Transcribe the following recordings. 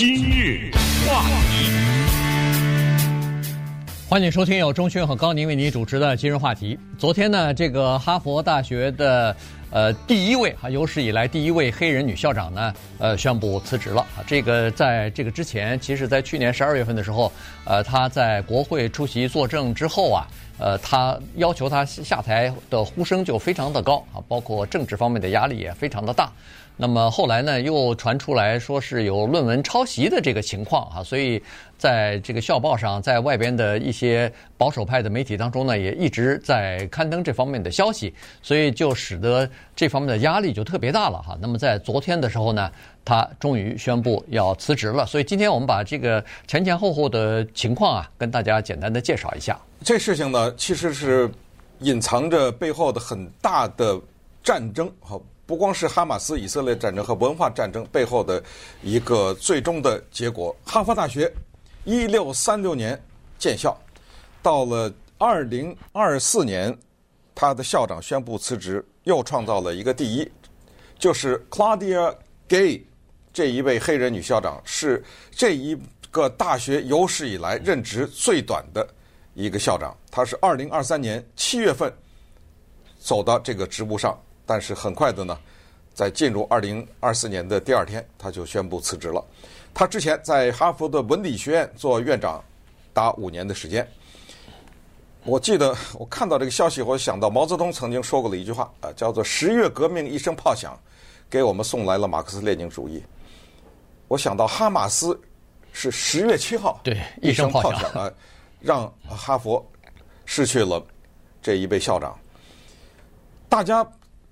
今日话题，欢迎收听由钟迅和高宁为您主持的今日话题。昨天呢，这个哈佛大学的呃第一位哈有史以来第一位黑人女校长呢，呃宣布辞职了。这个在这个之前，其实在去年十二月份的时候，呃她在国会出席作证之后啊。呃，他要求他下台的呼声就非常的高啊，包括政治方面的压力也非常的大。那么后来呢，又传出来说是有论文抄袭的这个情况啊，所以在这个校报上，在外边的一些保守派的媒体当中呢，也一直在刊登这方面的消息，所以就使得这方面的压力就特别大了哈。那么在昨天的时候呢，他终于宣布要辞职了。所以今天我们把这个前前后后的情况啊，跟大家简单的介绍一下。这事情呢，其实是隐藏着背后的很大的战争，和不光是哈马斯以色列战争和文化战争背后的一个最终的结果。哈佛大学一六三六年建校，到了二零二四年，他的校长宣布辞职，又创造了一个第一，就是 Claudia Gay 这一位黑人女校长是这一个大学有史以来任职最短的。一个校长，他是二零二三年七月份走到这个职务上，但是很快的呢，在进入二零二四年的第二天，他就宣布辞职了。他之前在哈佛的文理学院做院长达五年的时间。我记得我看到这个消息，我想到毛泽东曾经说过的一句话啊，叫做“十月革命一声炮响，给我们送来了马克思列宁主义”。我想到哈马斯是十月七号，对，一声炮响啊。让哈佛失去了这一位校长。大家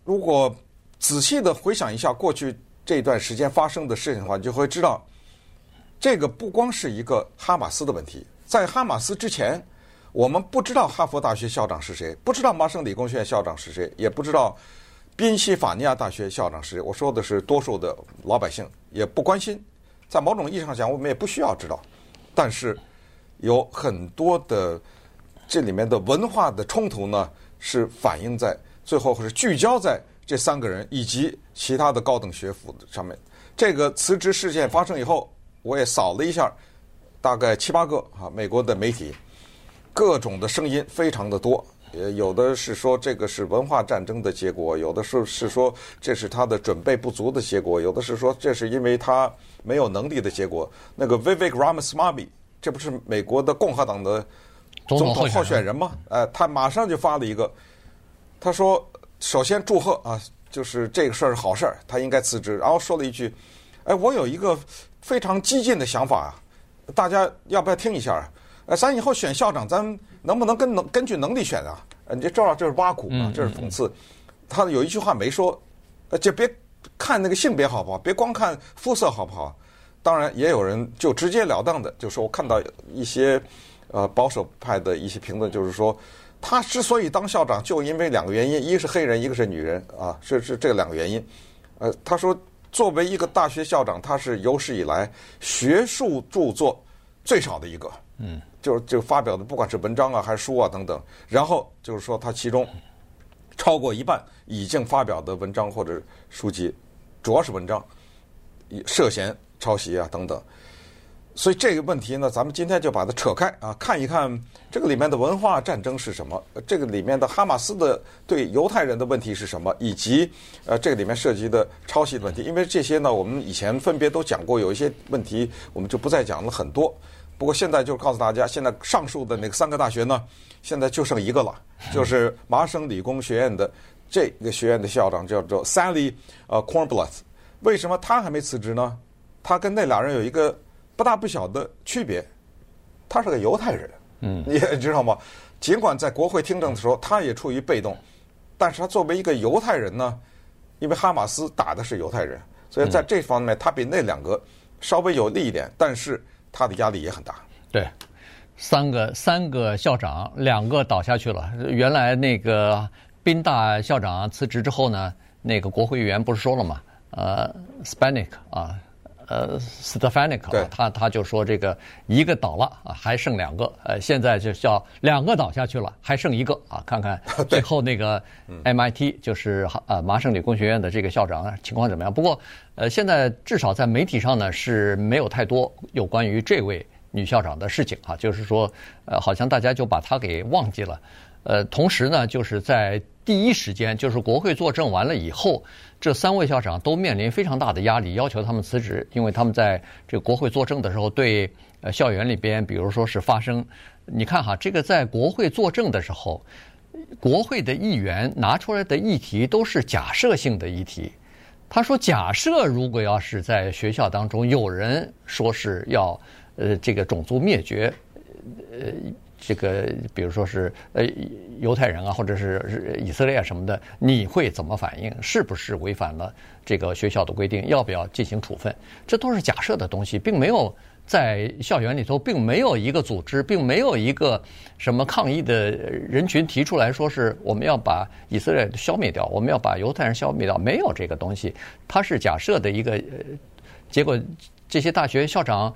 如果仔细的回想一下过去这段时间发生的事情的话，你就会知道，这个不光是一个哈马斯的问题。在哈马斯之前，我们不知道哈佛大学校长是谁，不知道麻省理工学院校长是谁，也不知道宾夕法尼亚大学校长是谁。我说的是多数的老百姓也不关心。在某种意义上讲，我们也不需要知道。但是。有很多的这里面的文化的冲突呢，是反映在最后，或是聚焦在这三个人以及其他的高等学府上面。这个辞职事件发生以后，我也扫了一下，大概七八个啊，美国的媒体，各种的声音非常的多。也，有的是说这个是文化战争的结果，有的是是说这是他的准备不足的结果，有的是说这是因为他没有能力的结果。那个 Vivek Ramaswamy。这不是美国的共和党的总统候选人吗？呃，他马上就发了一个，他说：“首先祝贺啊，就是这个事儿是好事儿，他应该辞职。”然后说了一句：“哎，我有一个非常激进的想法啊，大家要不要听一下？呃，咱以后选校长，咱能不能跟能根据能力选啊？你这知道这是挖苦嘛，这是讽刺。他有一句话没说，呃，就别看那个性别好不好，别光看肤色好不好。”当然，也有人就直截了当的就说，我看到一些呃保守派的一些评论，就是说他之所以当校长，就因为两个原因，一个是黑人，一个是女人啊，是是这两个原因。呃，他说作为一个大学校长，他是有史以来学术著作最少的一个，嗯，就是就发表的不管是文章啊还是书啊等等，然后就是说他其中超过一半已经发表的文章或者书籍，主要是文章，涉嫌。抄袭啊，等等，所以这个问题呢，咱们今天就把它扯开啊，看一看这个里面的文化战争是什么，这个里面的哈马斯的对犹太人的问题是什么，以及呃这个里面涉及的抄袭的问题。因为这些呢，我们以前分别都讲过，有一些问题我们就不再讲了很多。不过现在就告诉大家，现在上述的那个三个大学呢，现在就剩一个了，就是麻省理工学院的这个学院的校长叫做 Sally 呃 Kornbluth，为什么他还没辞职呢？他跟那俩人有一个不大不小的区别，他是个犹太人，嗯，你也知道吗？尽管在国会听证的时候，他也处于被动，但是他作为一个犹太人呢，因为哈马斯打的是犹太人，所以在这方面他比那两个稍微有利一点，但是他的压力也很大。对，三个三个校长，两个倒下去了。原来那个宾大校长辞职之后呢，那个国会议员不是说了吗？呃，Spanik 啊。呃，Stefanik，对他他就说这个一个倒了啊，还剩两个，呃，现在就叫两个倒下去了，还剩一个啊，看看 最后那个 MIT 就是呃麻省理工学院的这个校长情况怎么样？不过呃，现在至少在媒体上呢是没有太多有关于这位女校长的事情啊，就是说呃，好像大家就把她给忘记了。呃，同时呢，就是在第一时间，就是国会作证完了以后，这三位校长都面临非常大的压力，要求他们辞职，因为他们在这国会作证的时候，对呃校园里边，比如说是发生，你看哈，这个在国会作证的时候，国会的议员拿出来的议题都是假设性的议题。他说，假设如果要是在学校当中有人说是要呃这个种族灭绝，呃。这个，比如说是呃犹太人啊，或者是以色列什么的，你会怎么反应？是不是违反了这个学校的规定？要不要进行处分？这都是假设的东西，并没有在校园里头，并没有一个组织，并没有一个什么抗议的人群提出来说是我们要把以色列消灭掉，我们要把犹太人消灭掉，没有这个东西，它是假设的一个结果。这些大学校长。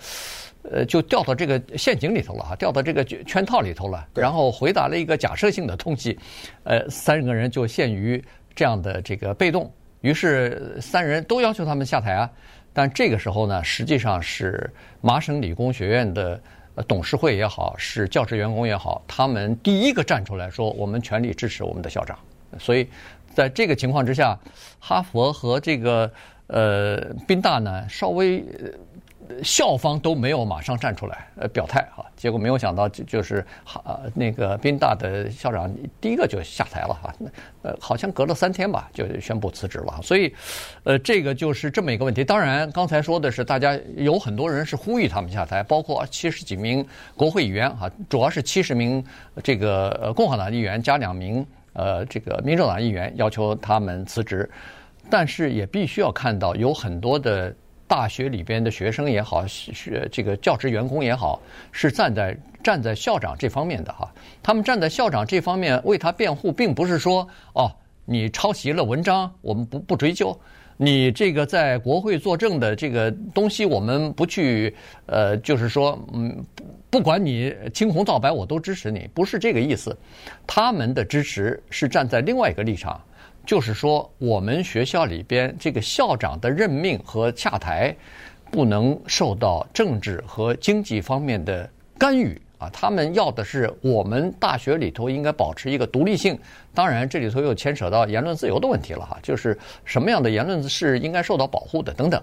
呃，就掉到这个陷阱里头了哈，掉到这个圈套里头了。然后回答了一个假设性的东西，呃，三个人就陷于这样的这个被动。于是三人都要求他们下台啊。但这个时候呢，实际上是麻省理工学院的董事会也好，是教职员工也好，他们第一个站出来说，我们全力支持我们的校长。所以在这个情况之下，哈佛和这个呃宾大呢，稍微。校方都没有马上站出来呃表态哈，结果没有想到就就是哈那个宾大的校长第一个就下台了哈，呃好像隔了三天吧就宣布辞职了，所以呃这个就是这么一个问题。当然刚才说的是大家有很多人是呼吁他们下台，包括七十几名国会议员哈，主要是七十名这个共和党议员加两名呃这个民主党议员要求他们辞职，但是也必须要看到有很多的。大学里边的学生也好，学这个教职员工也好，是站在站在校长这方面的哈。他们站在校长这方面为他辩护，并不是说哦，你抄袭了文章，我们不不追究；你这个在国会作证的这个东西，我们不去呃，就是说嗯，不管你青红皂白，我都支持你，不是这个意思。他们的支持是站在另外一个立场。就是说，我们学校里边这个校长的任命和下台，不能受到政治和经济方面的干预啊。他们要的是我们大学里头应该保持一个独立性。当然，这里头又牵扯到言论自由的问题了哈，就是什么样的言论是应该受到保护的等等。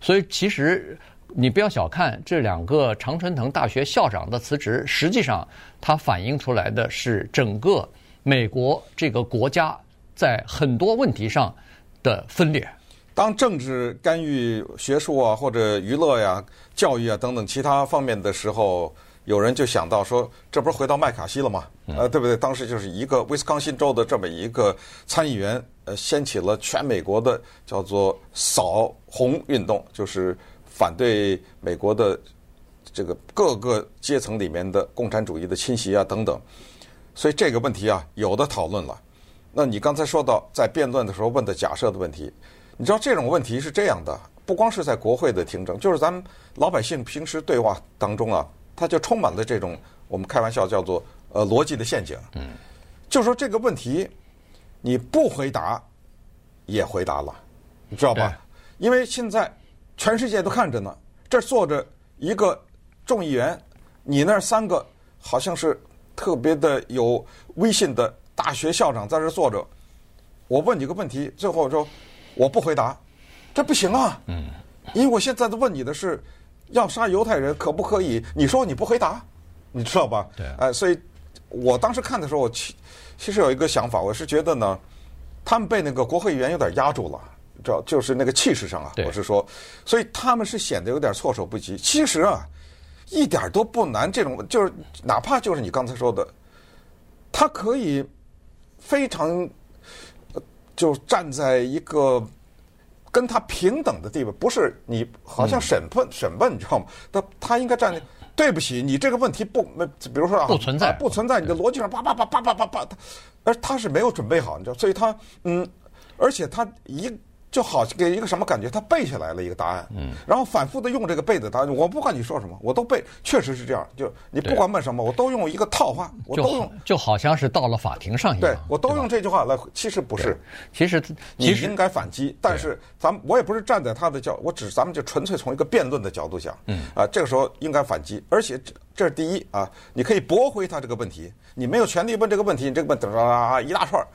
所以，其实你不要小看这两个常春藤大学校长的辞职，实际上它反映出来的是整个美国这个国家。在很多问题上的分裂，当政治干预学术啊，或者娱乐呀、教育啊等等其他方面的时候，有人就想到说，这不是回到麦卡锡了吗？呃，对不对？当时就是一个威斯康辛州的这么一个参议员，呃，掀起了全美国的叫做“扫红运动”，就是反对美国的这个各个阶层里面的共产主义的侵袭啊等等。所以这个问题啊，有的讨论了。那你刚才说到在辩论的时候问的假设的问题，你知道这种问题是这样的，不光是在国会的听证，就是咱们老百姓平时对话当中啊，它就充满了这种我们开玩笑叫做呃逻辑的陷阱。嗯，就说这个问题你不回答也回答了，你知道吧？因为现在全世界都看着呢，这坐着一个众议员，你那三个好像是特别的有威信的。大学校长在这坐着，我问你个问题，最后说我不回答，这不行啊。嗯，因为我现在都问你的是要杀犹太人可不可以？你说你不回答，你知道吧？对。哎，所以我当时看的时候，我其其实有一个想法，我是觉得呢，他们被那个国会议员有点压住了，知道就是那个气势上啊，我是说，所以他们是显得有点措手不及。其实啊，一点都不难，这种就是哪怕就是你刚才说的，他可以。非常，就站在一个跟他平等的地位，不是你好像审判、嗯、审问，你知道吗？他他应该站在，对不起，你这个问题不，比如说啊，不存在，不存在，你的逻辑上叭叭叭叭叭叭叭，而他是没有准备好，你知道，所以他嗯，而且他一就好给一个什么感觉？他背下来了一个答案，嗯，然后反复的用这个背的答案。我不管你说什么，我都背，确实是这样。就你不管问什么，我都用一个套话，我都用，就好像是到了法庭上一样。对，我都用这句话来。其实不是，其实你应该反击，但是咱们我也不是站在他的角，我只咱们就纯粹从一个辩论的角度讲，嗯，啊，这个时候应该反击，而且这这是第一啊，你可以驳回他这个问题，你没有权利问这个问题，你这个问题啊一大串，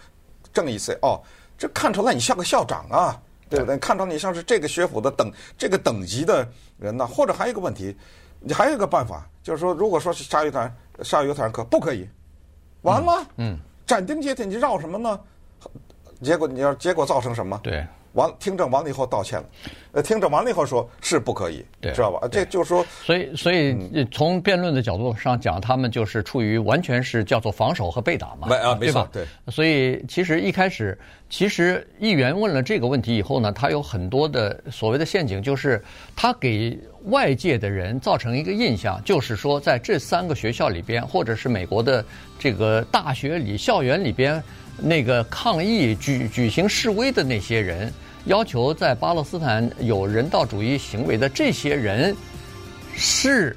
正意思哦。这看出来你像个校长啊，对不对？看出来你像是这个学府的等这个等级的人呢。或者还有一个问题，你还有一个办法，就是说，如果说是鲨鱼团鲨鱼团可不可以，完了，嗯，斩钉截铁，你绕什么呢？结果你要结果造成什么？对。完听证完了以后道歉了，呃，听证完了以后说是不可以，知道吧？这就是说，所以所以从辩论的角度上讲，他们就是处于完全是叫做防守和被打嘛，没啊，没错，对。所以其实一开始，其实议员问了这个问题以后呢，他有很多的所谓的陷阱，就是他给外界的人造成一个印象，就是说在这三个学校里边，或者是美国的这个大学里校园里边。那个抗议举举行示威的那些人，要求在巴勒斯坦有人道主义行为的这些人，是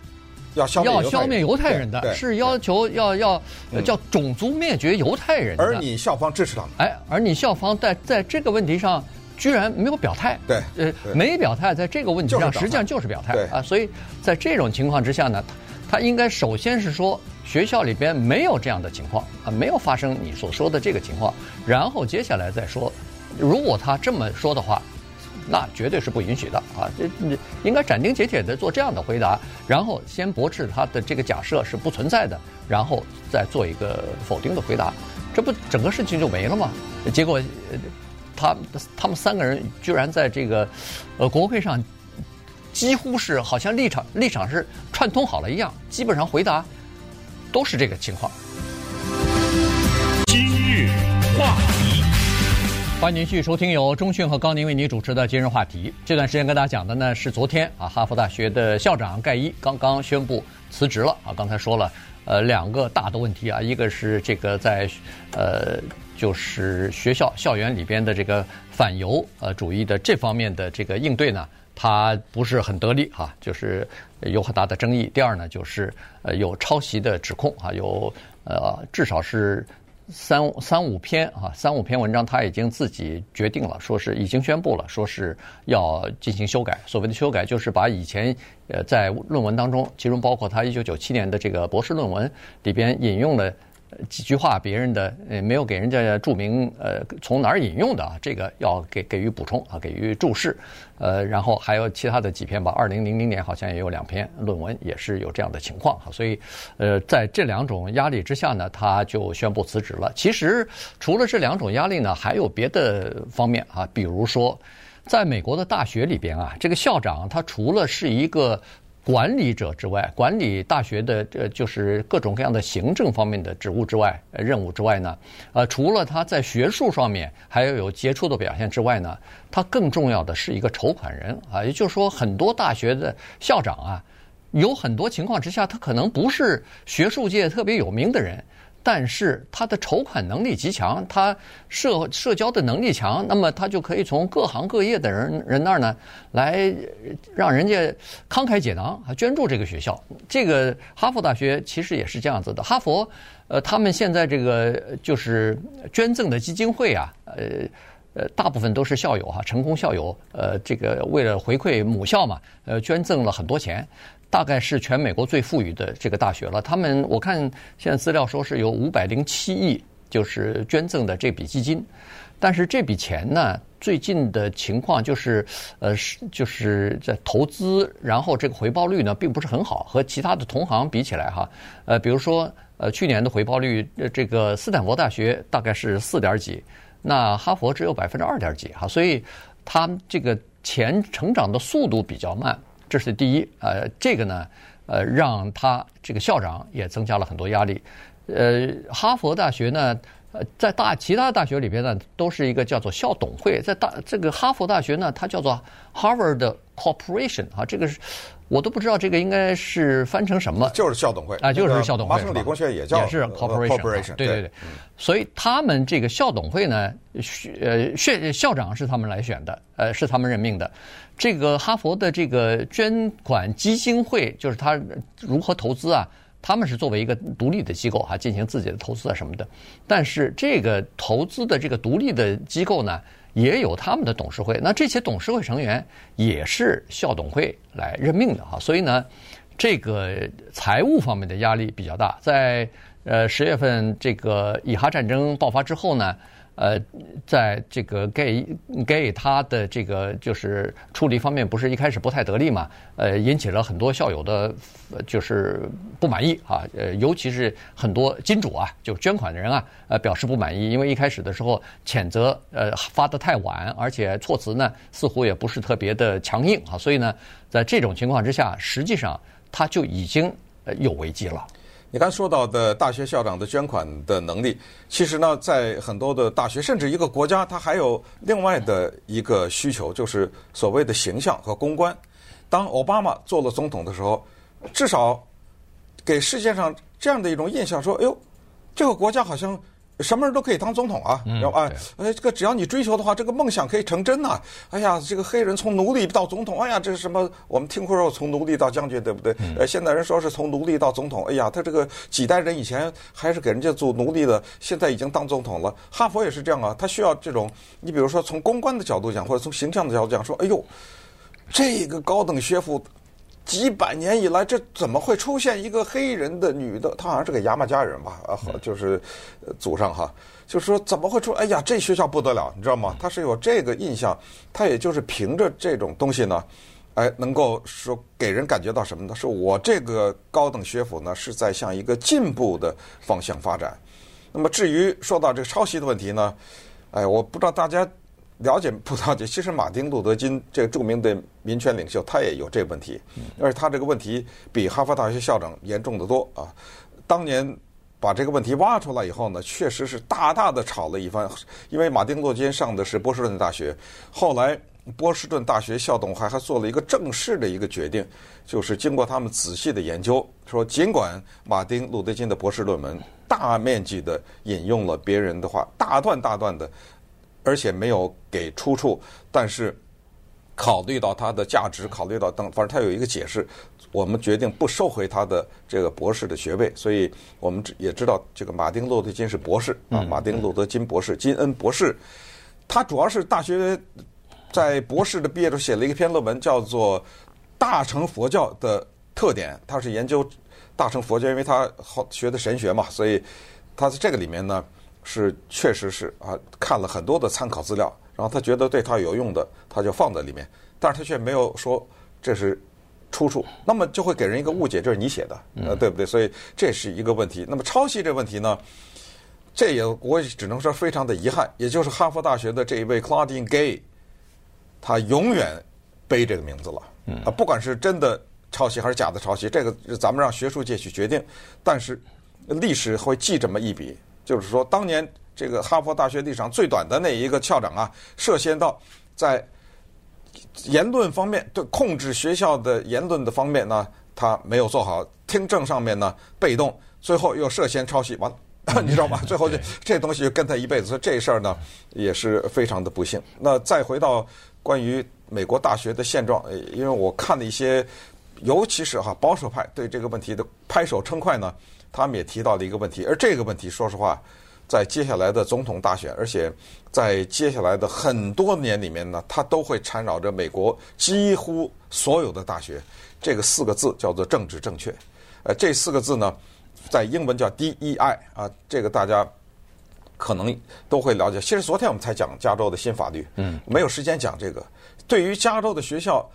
要消要消灭犹太人的，是要求要要叫种族灭绝犹太人的。而你校方支持他们，哎，而你校方在在这个问题上居然没有表态，对，呃，没表态，在这个问题上实际上就是表态啊。所以在这种情况之下呢，他应该首先是说。学校里边没有这样的情况啊，没有发生你所说的这个情况。然后接下来再说，如果他这么说的话，那绝对是不允许的啊！这应该斩钉截铁的做这样的回答，然后先驳斥他的这个假设是不存在的，然后再做一个否定的回答，这不整个事情就没了吗？结果，他他们三个人居然在这个呃国会上，几乎是好像立场立场是串通好了一样，基本上回答。都是这个情况。今日话题，欢迎您继续收听由中讯和高宁为您主持的今日话题。这段时间跟大家讲的呢是昨天啊，哈佛大学的校长盖伊刚刚宣布辞职了啊。刚才说了，呃，两个大的问题啊，一个是这个在呃，就是学校校园里边的这个反犹呃主义的这方面的这个应对呢。他不是很得力哈，就是有很大的争议。第二呢，就是呃有抄袭的指控啊，有呃至少是三三五篇啊，三五篇文章他已经自己决定了，说是已经宣布了，说是要进行修改。所谓的修改，就是把以前呃在论文当中，其中包括他一九九七年的这个博士论文里边引用了。几句话，别人的呃没有给人家注明呃从哪儿引用的啊，这个要给给予补充啊，给予注释，呃，然后还有其他的几篇吧。二零零零年好像也有两篇论文也是有这样的情况哈，所以呃在这两种压力之下呢，他就宣布辞职了。其实除了这两种压力呢，还有别的方面啊，比如说在美国的大学里边啊，这个校长他除了是一个。管理者之外，管理大学的呃，就是各种各样的行政方面的职务之外，呃，任务之外呢，呃，除了他在学术上面还要有杰出的表现之外呢，他更重要的是一个筹款人啊，也就是说，很多大学的校长啊，有很多情况之下，他可能不是学术界特别有名的人。但是他的筹款能力极强，他社社交的能力强，那么他就可以从各行各业的人人那儿呢，来让人家慷慨解囊啊，捐助这个学校。这个哈佛大学其实也是这样子的。哈佛，呃，他们现在这个就是捐赠的基金会啊，呃呃，大部分都是校友哈，成功校友，呃，这个为了回馈母校嘛，呃，捐赠了很多钱。大概是全美国最富裕的这个大学了。他们我看现在资料说是有五百零七亿，就是捐赠的这笔基金。但是这笔钱呢，最近的情况就是，呃，是就是在投资，然后这个回报率呢，并不是很好，和其他的同行比起来哈。呃，比如说，呃，去年的回报率，这个斯坦福大学大概是四点几，那哈佛只有百分之二点几哈，所以它这个钱成长的速度比较慢。这是第一，呃，这个呢，呃，让他这个校长也增加了很多压力。呃，哈佛大学呢，呃，在大其他大学里边呢，都是一个叫做校董会。在大这个哈佛大学呢，它叫做 Harvard Corporation 啊，这个是我都不知道这个应该是翻成什么，就是校董会啊，就是校董会。麻省理工学院也叫也是 Corporation，, corporation 对对对。所以他们这个校董会呢，呃，选校长是他们来选的，呃，是他们任命的。这个哈佛的这个捐款基金会，就是他如何投资啊？他们是作为一个独立的机构哈，进行自己的投资啊什么的。但是这个投资的这个独立的机构呢，也有他们的董事会。那这些董事会成员也是校董会来任命的哈。所以呢，这个财务方面的压力比较大。在呃十月份这个以哈战争爆发之后呢。呃，在这个给给他的这个就是处理方面，不是一开始不太得力嘛？呃，引起了很多校友的，就是不满意啊。呃，尤其是很多金主啊，就捐款的人啊，呃，表示不满意，因为一开始的时候谴责呃发得太晚，而且措辞呢似乎也不是特别的强硬啊。所以呢，在这种情况之下，实际上他就已经有危机了。你刚说到的大学校长的捐款的能力，其实呢，在很多的大学，甚至一个国家，它还有另外的一个需求，就是所谓的形象和公关。当奥巴马做了总统的时候，至少给世界上这样的一种印象，说：“哎呦，这个国家好像……”什么人都可以当总统啊！要啊，哎，这个只要你追求的话，这个梦想可以成真呐！哎呀，这个黑人从奴隶到总统，哎呀，这是什么？我们听说从奴隶到将军，对不对？呃，现在人说是从奴隶到总统，哎呀，他这个几代人以前还是给人家做奴隶的，现在已经当总统了。哈佛也是这样啊，他需要这种。你比如说从公关的角度讲，或者从形象的角度讲，说，哎呦，这个高等学府。几百年以来，这怎么会出现一个黑人的女的？她好像是个牙买加人吧？啊，就是祖上哈，就是说怎么会出？哎呀，这学校不得了，你知道吗？他是有这个印象，他也就是凭着这种东西呢，哎，能够说给人感觉到什么呢？是我这个高等学府呢是在向一个进步的方向发展。那么至于说到这个抄袭的问题呢，哎，我不知道大家。了解不了解？其实马丁·路德·金这个著名的民权领袖，他也有这个问题，而且他这个问题比哈佛大学校长严重得多啊。当年把这个问题挖出来以后呢，确实是大大的吵了一番。因为马丁·路德·金上的是波士顿大学，后来波士顿大学校董还还做了一个正式的一个决定，就是经过他们仔细的研究，说尽管马丁·路德·金的博士论文大面积的引用了别人的话，大段大段的。而且没有给出处，但是考虑到它的价值，考虑到等，反正他有一个解释，我们决定不收回他的这个博士的学位。所以我们也知道，这个马丁·路德·金是博士啊，马丁·路德·金博士，金恩博士，他主要是大学在博士的毕业的时候写了一篇论文，叫做《大乘佛教的特点》，他是研究大乘佛教，因为他好学的神学嘛，所以他在这个里面呢。是，确实是啊，看了很多的参考资料，然后他觉得对他有用的，他就放在里面，但是他却没有说这是出处，那么就会给人一个误解，这是你写的，呃，对不对？所以这是一个问题。那么抄袭这个问题呢，这也我也只能说非常的遗憾，也就是哈佛大学的这一位 Claudine Gay，他永远背这个名字了，啊，不管是真的抄袭还是假的抄袭，这个咱们让学术界去决定，但是历史会记这么一笔。就是说，当年这个哈佛大学历史上最短的那一个校长啊，涉嫌到在言论方面对控制学校的言论的方面呢，他没有做好，听证上面呢被动，最后又涉嫌抄袭，完了，你知道吗？最后这这东西就跟他一辈子，所以这事儿呢也是非常的不幸。那再回到关于美国大学的现状，因为我看了一些，尤其是哈保守派对这个问题的拍手称快呢。他们也提到了一个问题，而这个问题，说实话，在接下来的总统大选，而且在接下来的很多年里面呢，它都会缠绕着美国几乎所有的大学。这个四个字叫做政治正确。呃，这四个字呢，在英文叫 DEI 啊，这个大家可能都会了解。其实昨天我们才讲加州的新法律，嗯，没有时间讲这个。对于加州的学校，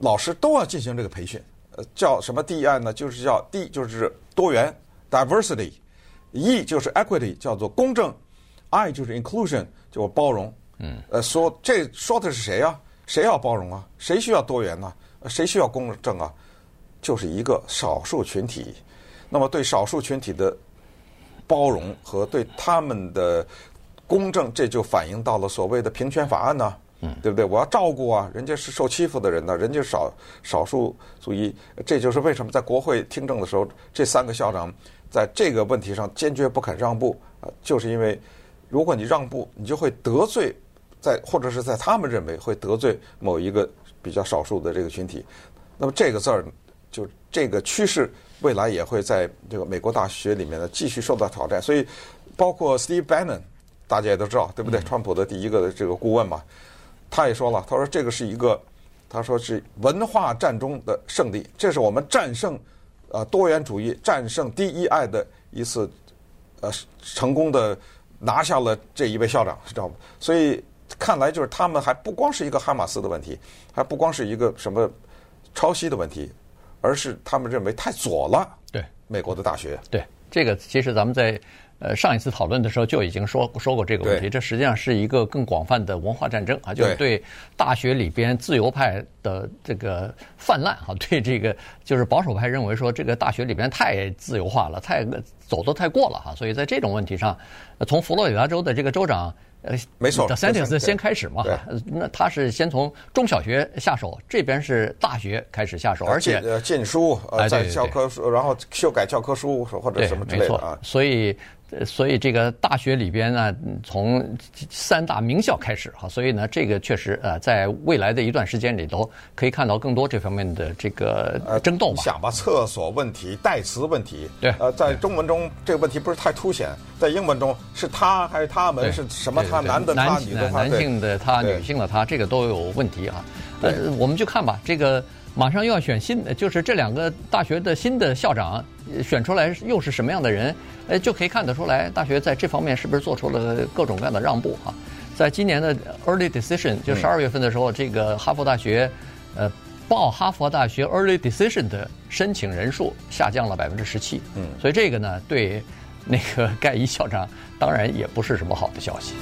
老师都要进行这个培训。呃，叫什么 DEI 呢？就是叫 D，就是多元。Diversity，E 就是 equity，叫做公正；I 就是 inclusion，就包容。嗯，呃，说这说的是谁呀？谁要包容啊？谁需要多元呢？谁需要公正啊？就是一个少数群体。那么对少数群体的包容和对他们的公正，这就反映到了所谓的平权法案呢、啊，嗯，对不对？我要照顾啊，人家是受欺负的人呢、啊，人家少少数族裔，这就是为什么在国会听证的时候，这三个校长在这个问题上坚决不肯让步啊，就是因为如果你让步，你就会得罪在或者是在他们认为会得罪某一个比较少数的这个群体，那么这个字儿就这个趋势。未来也会在这个美国大学里面呢继续受到挑战，所以包括 Steve Bannon，大家也都知道，对不对？川普的第一个的这个顾问嘛，他也说了，他说这个是一个，他说是文化战中的胜利，这是我们战胜呃多元主义、战胜 DEI 的一次呃成功的拿下了这一位校长，知道吗？所以看来就是他们还不光是一个哈马斯的问题，还不光是一个什么抄袭的问题。而是他们认为太左了。对，美国的大学。对，这个其实咱们在呃上一次讨论的时候就已经说说过这个问题。这实际上是一个更广泛的文化战争啊，就是对大学里边自由派的这个泛滥啊，对这个就是保守派认为说这个大学里边太自由化了，太走得太过了哈。所以在这种问题上，从佛罗里达州的这个州长。呃，没错，DeSantis 先开始嘛，那他是先从中小学下手，这边是大学开始下手，而且呃禁书，呃在教科书，然后修改教科书或者什么之类的啊，所以。所以这个大学里边呢，从三大名校开始哈，所以呢，这个确实呃，在未来的一段时间里头，可以看到更多这方面的这个争斗吧。想吧，厕所问题、代词问题，对，呃，在中文中这个问题不是太凸显，在英文中是他还是他们是什么他男的他女的他，男性的他女性的他，这个都有问题啊。呃，我们就看吧，这个。马上又要选新的，就是这两个大学的新的校长选出来又是什么样的人？呃，就可以看得出来，大学在这方面是不是做出了各种各样的让步啊？在今年的 Early Decision，就十二月份的时候，这个哈佛大学，呃，报哈佛大学 Early Decision 的申请人数下降了百分之十七。嗯，所以这个呢，对那个盖伊校长当然也不是什么好的消息。